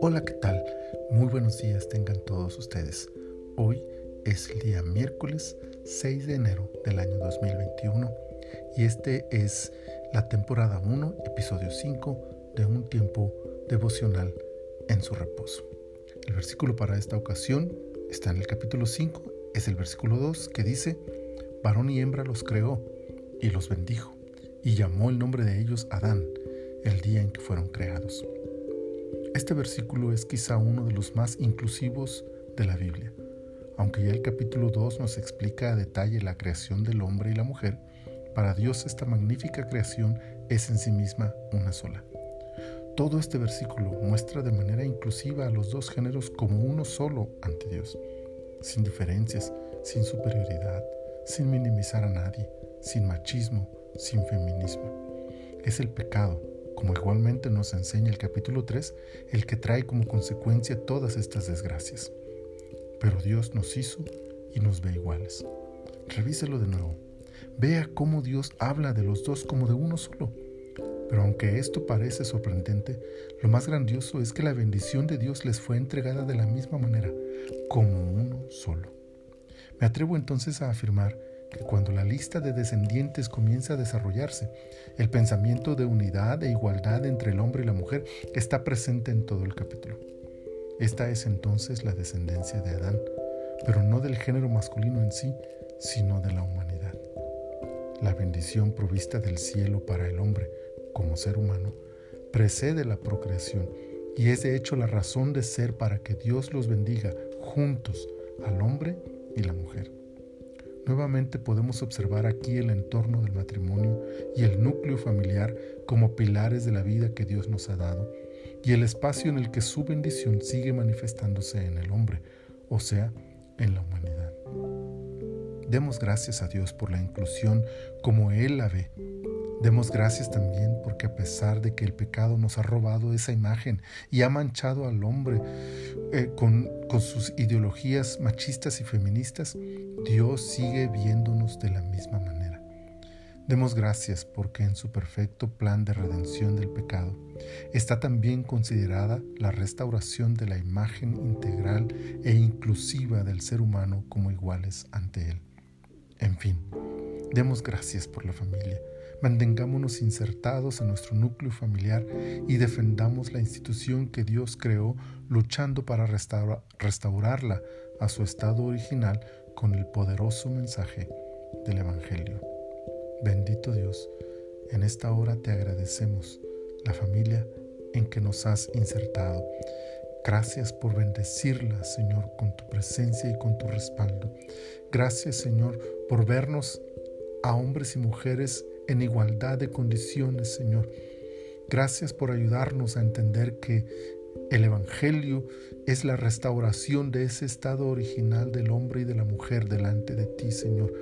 Hola, ¿qué tal? Muy buenos días tengan todos ustedes. Hoy es el día miércoles 6 de enero del año 2021 y este es la temporada 1, episodio 5 de un tiempo devocional en su reposo. El versículo para esta ocasión está en el capítulo 5, es el versículo 2 que dice, varón y hembra los creó y los bendijo y llamó el nombre de ellos Adán el día en que fueron creados. Este versículo es quizá uno de los más inclusivos de la Biblia. Aunque ya el capítulo 2 nos explica a detalle la creación del hombre y la mujer, para Dios esta magnífica creación es en sí misma una sola. Todo este versículo muestra de manera inclusiva a los dos géneros como uno solo ante Dios, sin diferencias, sin superioridad, sin minimizar a nadie, sin machismo, sin feminismo. Es el pecado, como igualmente nos enseña el capítulo 3, el que trae como consecuencia todas estas desgracias. Pero Dios nos hizo y nos ve iguales. Revíselo de nuevo. Vea cómo Dios habla de los dos como de uno solo. Pero aunque esto parece sorprendente, lo más grandioso es que la bendición de Dios les fue entregada de la misma manera, como uno solo. Me atrevo entonces a afirmar cuando la lista de descendientes comienza a desarrollarse, el pensamiento de unidad e igualdad entre el hombre y la mujer está presente en todo el capítulo. Esta es entonces la descendencia de Adán, pero no del género masculino en sí, sino de la humanidad. La bendición provista del cielo para el hombre, como ser humano, precede la procreación y es de hecho la razón de ser para que Dios los bendiga juntos al hombre y la mujer. Nuevamente podemos observar aquí el entorno del matrimonio y el núcleo familiar como pilares de la vida que Dios nos ha dado y el espacio en el que su bendición sigue manifestándose en el hombre, o sea, en la humanidad. Demos gracias a Dios por la inclusión como Él la ve Demos gracias también porque a pesar de que el pecado nos ha robado esa imagen y ha manchado al hombre eh, con, con sus ideologías machistas y feministas, Dios sigue viéndonos de la misma manera. Demos gracias porque en su perfecto plan de redención del pecado está también considerada la restauración de la imagen integral e inclusiva del ser humano como iguales ante Él. En fin, demos gracias por la familia Mantengámonos insertados en nuestro núcleo familiar y defendamos la institución que Dios creó luchando para restaurarla a su estado original con el poderoso mensaje del Evangelio. Bendito Dios, en esta hora te agradecemos la familia en que nos has insertado. Gracias por bendecirla, Señor, con tu presencia y con tu respaldo. Gracias, Señor, por vernos a hombres y mujeres en igualdad de condiciones, Señor. Gracias por ayudarnos a entender que el Evangelio es la restauración de ese estado original del hombre y de la mujer delante de ti, Señor,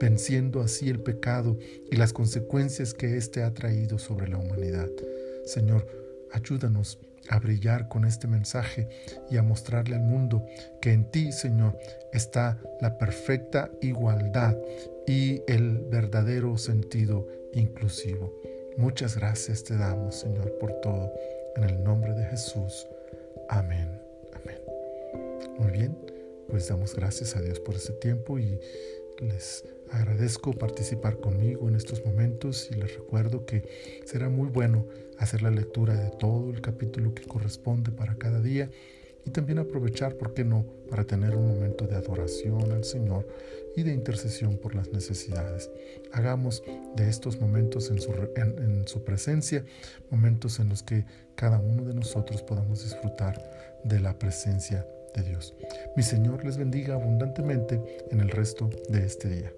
venciendo así el pecado y las consecuencias que éste ha traído sobre la humanidad. Señor, ayúdanos a brillar con este mensaje y a mostrarle al mundo que en ti, Señor, está la perfecta igualdad y el verdadero sentido inclusivo. Muchas gracias te damos, Señor, por todo. En el nombre de Jesús. Amén. Amén. Muy bien, pues damos gracias a Dios por este tiempo y les agradezco participar conmigo en estos momentos y les recuerdo que será muy bueno hacer la lectura de todo el capítulo que corresponde para cada día y también aprovechar, ¿por qué no?, para tener un momento de adoración al Señor y de intercesión por las necesidades. Hagamos de estos momentos en su, en su presencia, momentos en los que cada uno de nosotros podamos disfrutar de la presencia de Dios. Mi Señor les bendiga abundantemente en el resto de este día.